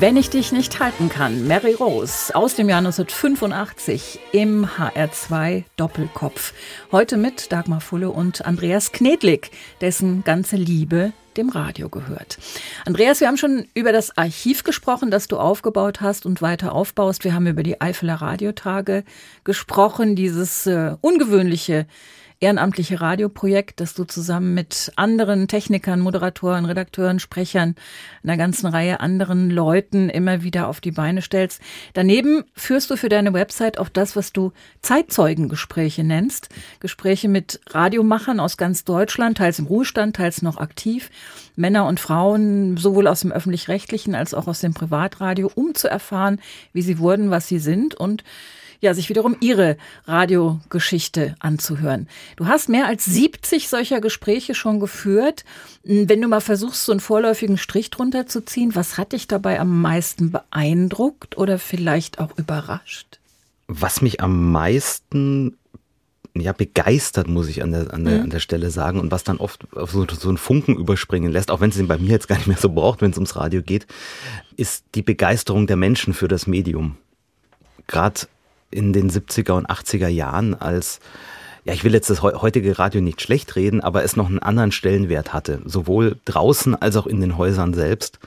Wenn ich dich nicht halten kann, Mary Rose aus dem Jahr 1985 im HR2 Doppelkopf. Heute mit Dagmar Fulle und Andreas Knedlik, dessen ganze Liebe dem Radio gehört. Andreas, wir haben schon über das Archiv gesprochen, das du aufgebaut hast und weiter aufbaust. Wir haben über die Eifeler Radiotage gesprochen, dieses äh, ungewöhnliche ehrenamtliche Radioprojekt, das du zusammen mit anderen Technikern, Moderatoren, Redakteuren, Sprechern, einer ganzen Reihe anderen Leuten immer wieder auf die Beine stellst. Daneben führst du für deine Website auch das, was du Zeitzeugengespräche nennst. Gespräche mit Radiomachern aus ganz Deutschland, teils im Ruhestand, teils noch aktiv. Männer und Frauen, sowohl aus dem öffentlich-rechtlichen als auch aus dem Privatradio, um zu erfahren, wie sie wurden, was sie sind und ja, sich wiederum ihre Radiogeschichte anzuhören. Du hast mehr als 70 solcher Gespräche schon geführt. Wenn du mal versuchst, so einen vorläufigen Strich drunter zu ziehen, was hat dich dabei am meisten beeindruckt oder vielleicht auch überrascht? Was mich am meisten ja, begeistert, muss ich an der, an der, mhm. an der Stelle sagen, und was dann oft auf so, so einen Funken überspringen lässt, auch wenn es den bei mir jetzt gar nicht mehr so braucht, wenn es ums Radio geht, ist die Begeisterung der Menschen für das Medium. Gerade in den 70er und 80er Jahren als ja, ich will jetzt das heutige Radio nicht schlecht reden, aber es noch einen anderen Stellenwert hatte, sowohl draußen als auch in den Häusern selbst.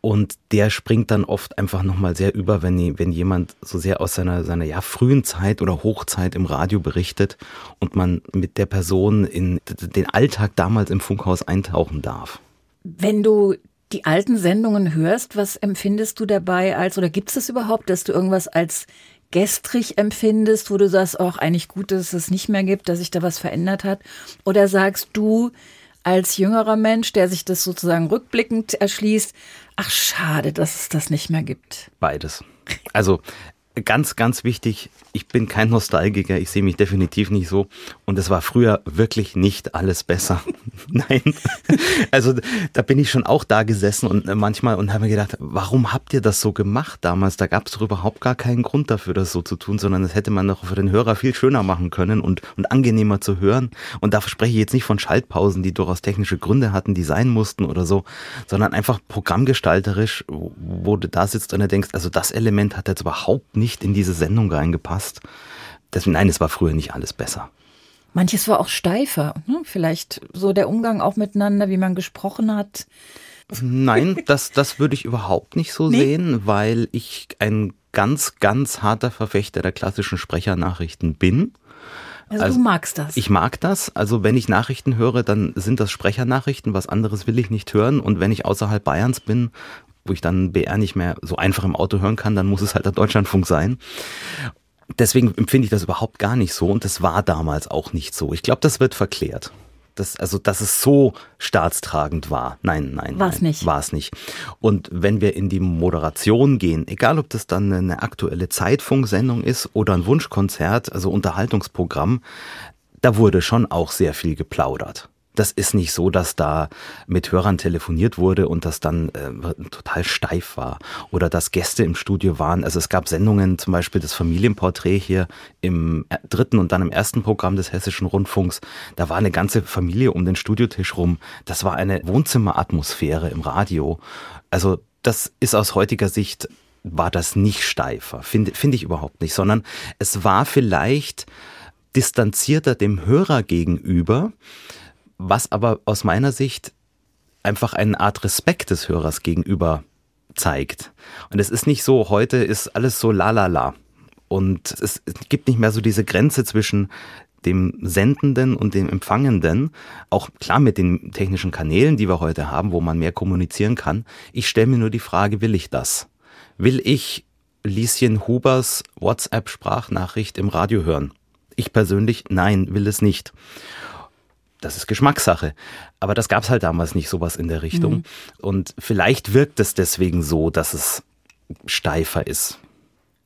Und der springt dann oft einfach nochmal sehr über, wenn, wenn jemand so sehr aus seiner, seiner ja, frühen Zeit oder Hochzeit im Radio berichtet und man mit der Person in den Alltag damals im Funkhaus eintauchen darf. Wenn du die alten Sendungen hörst, was empfindest du dabei als, oder gibt es das überhaupt, dass du irgendwas als gestrig empfindest, wo du sagst, auch eigentlich gut, dass es es nicht mehr gibt, dass sich da was verändert hat? Oder sagst du als jüngerer Mensch, der sich das sozusagen rückblickend erschließt, ach schade, dass es das nicht mehr gibt? Beides. Also ganz, ganz wichtig, ich bin kein Nostalgiker, ich sehe mich definitiv nicht so. Und es war früher wirklich nicht alles besser. (laughs) Nein. Also da bin ich schon auch da gesessen und äh, manchmal und habe mir gedacht, warum habt ihr das so gemacht damals? Da gab es doch überhaupt gar keinen Grund dafür, das so zu tun, sondern das hätte man doch für den Hörer viel schöner machen können und, und angenehmer zu hören. Und da spreche ich jetzt nicht von Schaltpausen, die durchaus technische Gründe hatten, die sein mussten oder so, sondern einfach programmgestalterisch, wo du da sitzt und denkst, also das Element hat jetzt überhaupt nicht in diese Sendung reingepasst. Deswegen, nein, es war früher nicht alles besser. Manches war auch steifer. Ne? Vielleicht so der Umgang auch miteinander, wie man gesprochen hat. Nein, (laughs) das, das würde ich überhaupt nicht so nee. sehen, weil ich ein ganz, ganz harter Verfechter der klassischen Sprechernachrichten bin. Also, also, du magst das. Ich mag das. Also wenn ich Nachrichten höre, dann sind das Sprechernachrichten. Was anderes will ich nicht hören. Und wenn ich außerhalb Bayerns bin, wo ich dann BR nicht mehr so einfach im Auto hören kann, dann muss es halt der Deutschlandfunk sein deswegen empfinde ich das überhaupt gar nicht so und das war damals auch nicht so. Ich glaube, das wird verklärt. Das, also, dass es so staatstragend war. Nein, nein. War es nicht. War es nicht. Und wenn wir in die Moderation gehen, egal ob das dann eine aktuelle Zeitfunksendung ist oder ein Wunschkonzert, also Unterhaltungsprogramm, da wurde schon auch sehr viel geplaudert das ist nicht so, dass da mit Hörern telefoniert wurde und das dann äh, total steif war oder dass Gäste im Studio waren. Also es gab Sendungen, zum Beispiel das Familienporträt hier im dritten und dann im ersten Programm des Hessischen Rundfunks. Da war eine ganze Familie um den Studiotisch rum. Das war eine Wohnzimmeratmosphäre im Radio. Also das ist aus heutiger Sicht war das nicht steifer, finde find ich überhaupt nicht, sondern es war vielleicht distanzierter dem Hörer gegenüber, was aber aus meiner Sicht einfach eine Art Respekt des Hörers gegenüber zeigt. Und es ist nicht so, heute ist alles so la la la. Und es gibt nicht mehr so diese Grenze zwischen dem Sendenden und dem Empfangenden, auch klar mit den technischen Kanälen, die wir heute haben, wo man mehr kommunizieren kann. Ich stelle mir nur die Frage, will ich das? Will ich Lieschen Hubers WhatsApp-Sprachnachricht im Radio hören? Ich persönlich, nein, will es nicht das ist Geschmackssache. Aber das gab es halt damals nicht, sowas in der Richtung. Mhm. Und vielleicht wirkt es deswegen so, dass es steifer ist.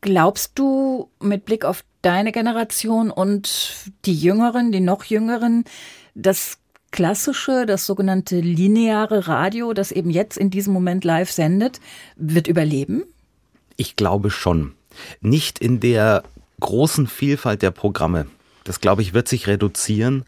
Glaubst du mit Blick auf deine Generation und die Jüngeren, die noch Jüngeren, das klassische, das sogenannte lineare Radio, das eben jetzt in diesem Moment live sendet, wird überleben? Ich glaube schon. Nicht in der großen Vielfalt der Programme. Das, glaube ich, wird sich reduzieren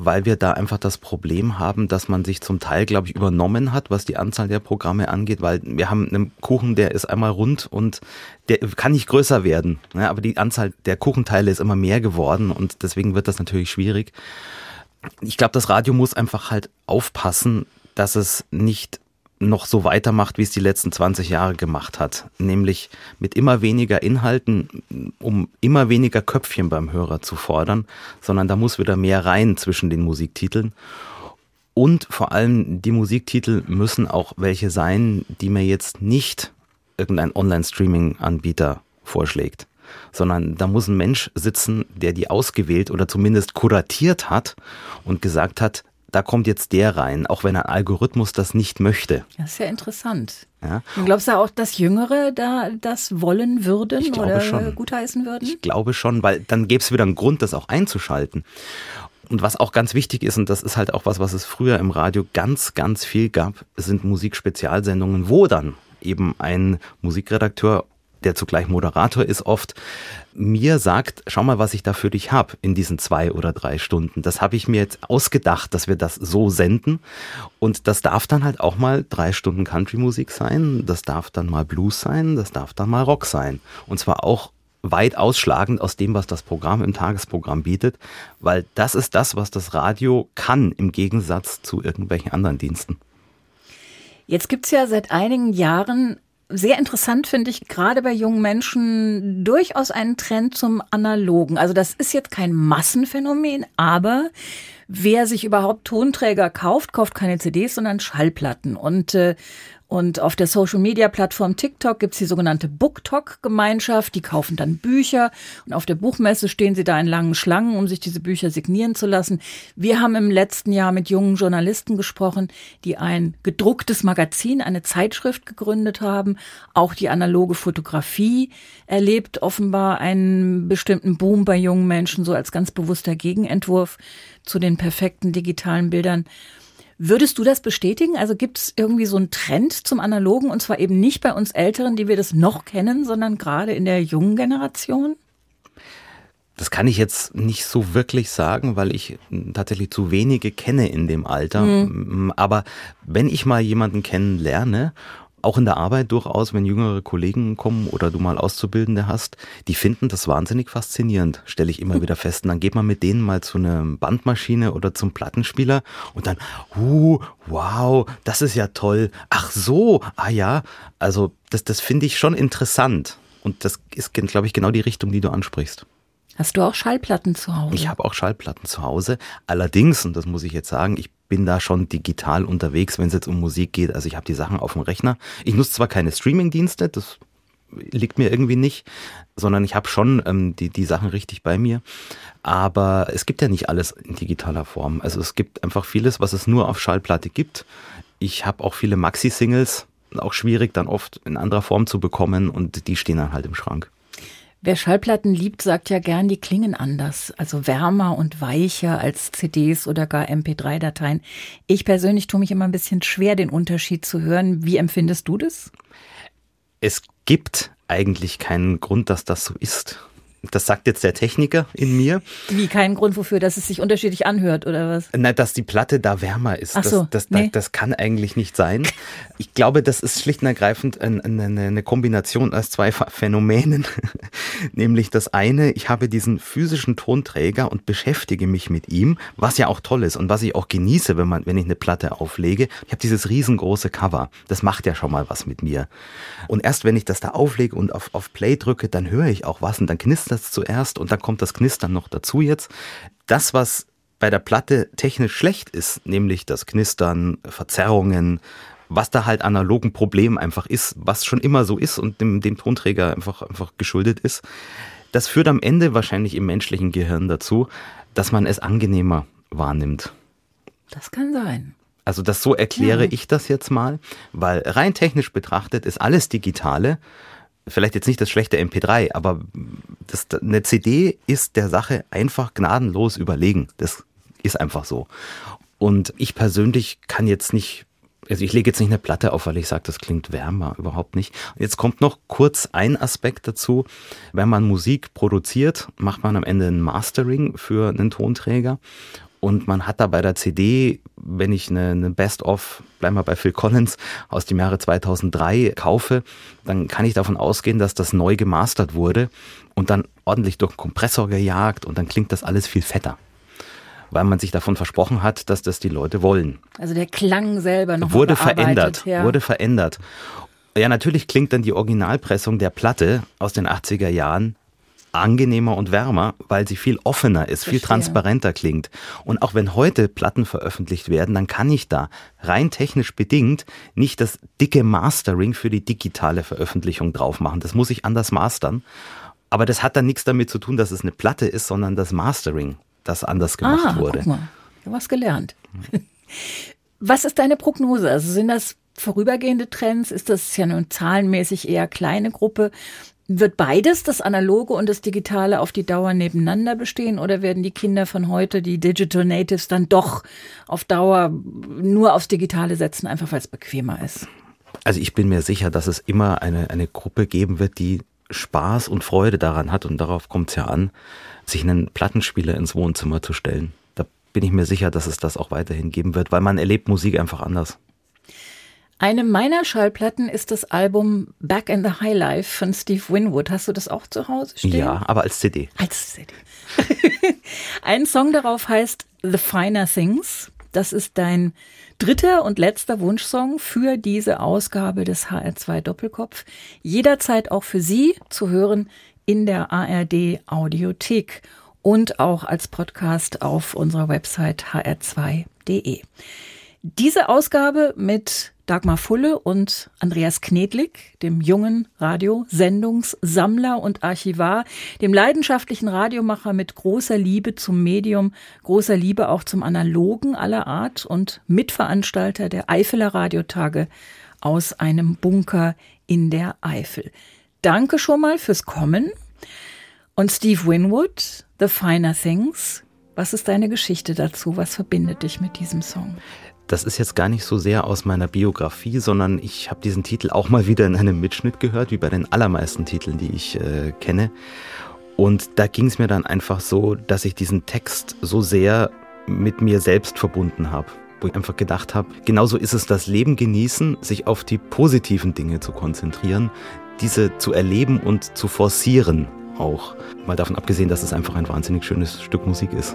weil wir da einfach das Problem haben, dass man sich zum Teil, glaube ich, übernommen hat, was die Anzahl der Programme angeht, weil wir haben einen Kuchen, der ist einmal rund und der kann nicht größer werden. Ja, aber die Anzahl der Kuchenteile ist immer mehr geworden und deswegen wird das natürlich schwierig. Ich glaube, das Radio muss einfach halt aufpassen, dass es nicht noch so weitermacht, wie es die letzten 20 Jahre gemacht hat. Nämlich mit immer weniger Inhalten, um immer weniger Köpfchen beim Hörer zu fordern, sondern da muss wieder mehr rein zwischen den Musiktiteln. Und vor allem die Musiktitel müssen auch welche sein, die mir jetzt nicht irgendein Online-Streaming-Anbieter vorschlägt, sondern da muss ein Mensch sitzen, der die ausgewählt oder zumindest kuratiert hat und gesagt hat, da kommt jetzt der rein, auch wenn ein Algorithmus das nicht möchte. Das ist ja interessant. Ja. Und glaubst du auch, dass Jüngere da das wollen würden ich oder schon. gutheißen würden? Ich glaube schon, weil dann gäbe es wieder einen Grund, das auch einzuschalten. Und was auch ganz wichtig ist, und das ist halt auch was, was es früher im Radio ganz, ganz viel gab, sind Musikspezialsendungen, wo dann eben ein Musikredakteur der zugleich Moderator ist oft, mir sagt, schau mal, was ich da für dich habe in diesen zwei oder drei Stunden. Das habe ich mir jetzt ausgedacht, dass wir das so senden. Und das darf dann halt auch mal drei Stunden Country-Musik sein, das darf dann mal Blues sein, das darf dann mal Rock sein. Und zwar auch weit ausschlagend aus dem, was das Programm im Tagesprogramm bietet, weil das ist das, was das Radio kann im Gegensatz zu irgendwelchen anderen Diensten. Jetzt gibt's ja seit einigen Jahren sehr interessant finde ich gerade bei jungen Menschen durchaus einen Trend zum Analogen. Also das ist jetzt kein Massenphänomen, aber wer sich überhaupt Tonträger kauft, kauft keine CDs, sondern Schallplatten. Und äh, und auf der Social-Media-Plattform TikTok gibt's die sogenannte BookTok-Gemeinschaft. Die kaufen dann Bücher und auf der Buchmesse stehen sie da in langen Schlangen, um sich diese Bücher signieren zu lassen. Wir haben im letzten Jahr mit jungen Journalisten gesprochen, die ein gedrucktes Magazin, eine Zeitschrift gegründet haben. Auch die analoge Fotografie erlebt offenbar einen bestimmten Boom bei jungen Menschen, so als ganz bewusster Gegenentwurf zu den perfekten digitalen Bildern. Würdest du das bestätigen? Also gibt es irgendwie so einen Trend zum Analogen und zwar eben nicht bei uns Älteren, die wir das noch kennen, sondern gerade in der jungen Generation? Das kann ich jetzt nicht so wirklich sagen, weil ich tatsächlich zu wenige kenne in dem Alter. Mhm. Aber wenn ich mal jemanden kennenlerne auch in der Arbeit durchaus, wenn jüngere Kollegen kommen oder du mal Auszubildende hast, die finden das wahnsinnig faszinierend, stelle ich immer wieder fest. Und dann geht man mit denen mal zu einer Bandmaschine oder zum Plattenspieler und dann, uh, wow, das ist ja toll. Ach so, ah ja, also das, das finde ich schon interessant. Und das ist, glaube ich, genau die Richtung, die du ansprichst. Hast du auch Schallplatten zu Hause? Ich habe auch Schallplatten zu Hause. Allerdings, und das muss ich jetzt sagen, ich bin da schon digital unterwegs, wenn es jetzt um Musik geht. Also ich habe die Sachen auf dem Rechner. Ich nutze zwar keine Streaming-Dienste, das liegt mir irgendwie nicht, sondern ich habe schon ähm, die, die Sachen richtig bei mir. Aber es gibt ja nicht alles in digitaler Form. Also es gibt einfach vieles, was es nur auf Schallplatte gibt. Ich habe auch viele Maxi-Singles, auch schwierig dann oft in anderer Form zu bekommen und die stehen dann halt im Schrank. Wer Schallplatten liebt, sagt ja gern, die klingen anders, also wärmer und weicher als CDs oder gar MP3-Dateien. Ich persönlich tue mich immer ein bisschen schwer, den Unterschied zu hören. Wie empfindest du das? Es gibt eigentlich keinen Grund, dass das so ist. Das sagt jetzt der Techniker in mir. Wie keinen Grund wofür, dass es sich unterschiedlich anhört oder was? Nein, dass die Platte da wärmer ist. Ach so, das, das, nee. das, das kann eigentlich nicht sein. Ich glaube, das ist schlicht und ergreifend eine, eine Kombination aus zwei Phänomenen. (laughs) Nämlich das eine, ich habe diesen physischen Tonträger und beschäftige mich mit ihm, was ja auch toll ist und was ich auch genieße, wenn man, wenn ich eine Platte auflege. Ich habe dieses riesengroße Cover. Das macht ja schon mal was mit mir. Und erst wenn ich das da auflege und auf, auf Play drücke, dann höre ich auch was und dann knistert das zuerst und dann kommt das Knistern noch dazu jetzt. Das, was bei der Platte technisch schlecht ist, nämlich das Knistern, Verzerrungen, was da halt analogen Problem einfach ist, was schon immer so ist und dem, dem Tonträger einfach, einfach geschuldet ist, das führt am Ende wahrscheinlich im menschlichen Gehirn dazu, dass man es angenehmer wahrnimmt. Das kann sein. Also das so erkläre ja. ich das jetzt mal, weil rein technisch betrachtet ist alles Digitale vielleicht jetzt nicht das schlechte MP3, aber das, eine CD ist der Sache einfach gnadenlos überlegen. Das ist einfach so. Und ich persönlich kann jetzt nicht, also ich lege jetzt nicht eine Platte auf, weil ich sage, das klingt wärmer, überhaupt nicht. Jetzt kommt noch kurz ein Aspekt dazu. Wenn man Musik produziert, macht man am Ende ein Mastering für einen Tonträger. Und man hat da bei der CD, wenn ich eine, eine Best-of, bleiben wir bei Phil Collins, aus dem Jahre 2003 kaufe, dann kann ich davon ausgehen, dass das neu gemastert wurde und dann ordentlich durch den Kompressor gejagt und dann klingt das alles viel fetter. Weil man sich davon versprochen hat, dass das die Leute wollen. Also der Klang selber noch wurde verändert, ja. wurde verändert. Ja, natürlich klingt dann die Originalpressung der Platte aus den 80er Jahren angenehmer und wärmer, weil sie viel offener ist, Verstehe. viel transparenter klingt. Und auch wenn heute Platten veröffentlicht werden, dann kann ich da rein technisch bedingt nicht das dicke Mastering für die digitale Veröffentlichung drauf machen. Das muss ich anders mastern. Aber das hat dann nichts damit zu tun, dass es eine Platte ist, sondern das Mastering, das anders gemacht ah, wurde. Guck mal, ich habe was gelernt. (laughs) Was ist deine Prognose? Also sind das vorübergehende Trends? Ist das ja nun zahlenmäßig eher kleine Gruppe? Wird beides, das Analoge und das Digitale, auf die Dauer nebeneinander bestehen oder werden die Kinder von heute, die Digital Natives, dann doch auf Dauer nur aufs Digitale setzen, einfach weil es bequemer ist? Also ich bin mir sicher, dass es immer eine, eine Gruppe geben wird, die Spaß und Freude daran hat und darauf kommt es ja an, sich einen Plattenspieler ins Wohnzimmer zu stellen. Da bin ich mir sicher, dass es das auch weiterhin geben wird, weil man erlebt Musik einfach anders. Eine meiner Schallplatten ist das Album Back in the High Life von Steve Winwood. Hast du das auch zu Hause stehen? Ja, aber als CD. Als CD. (laughs) Ein Song darauf heißt The Finer Things. Das ist dein dritter und letzter Wunschsong für diese Ausgabe des HR2 Doppelkopf. Jederzeit auch für Sie zu hören in der ARD Audiothek und auch als Podcast auf unserer Website hr2.de. Diese Ausgabe mit Dagmar Fulle und Andreas Knedlik, dem jungen Radiosendungssammler und Archivar, dem leidenschaftlichen Radiomacher mit großer Liebe zum Medium, großer Liebe auch zum Analogen aller Art und Mitveranstalter der Eifeler Radiotage aus einem Bunker in der Eifel. Danke schon mal fürs Kommen. Und Steve Winwood, The Finer Things. Was ist deine Geschichte dazu? Was verbindet dich mit diesem Song? Das ist jetzt gar nicht so sehr aus meiner Biografie, sondern ich habe diesen Titel auch mal wieder in einem Mitschnitt gehört, wie bei den allermeisten Titeln, die ich äh, kenne. Und da ging es mir dann einfach so, dass ich diesen Text so sehr mit mir selbst verbunden habe. Wo ich einfach gedacht habe, genauso ist es das Leben genießen, sich auf die positiven Dinge zu konzentrieren, diese zu erleben und zu forcieren auch. Mal davon abgesehen, dass es einfach ein wahnsinnig schönes Stück Musik ist.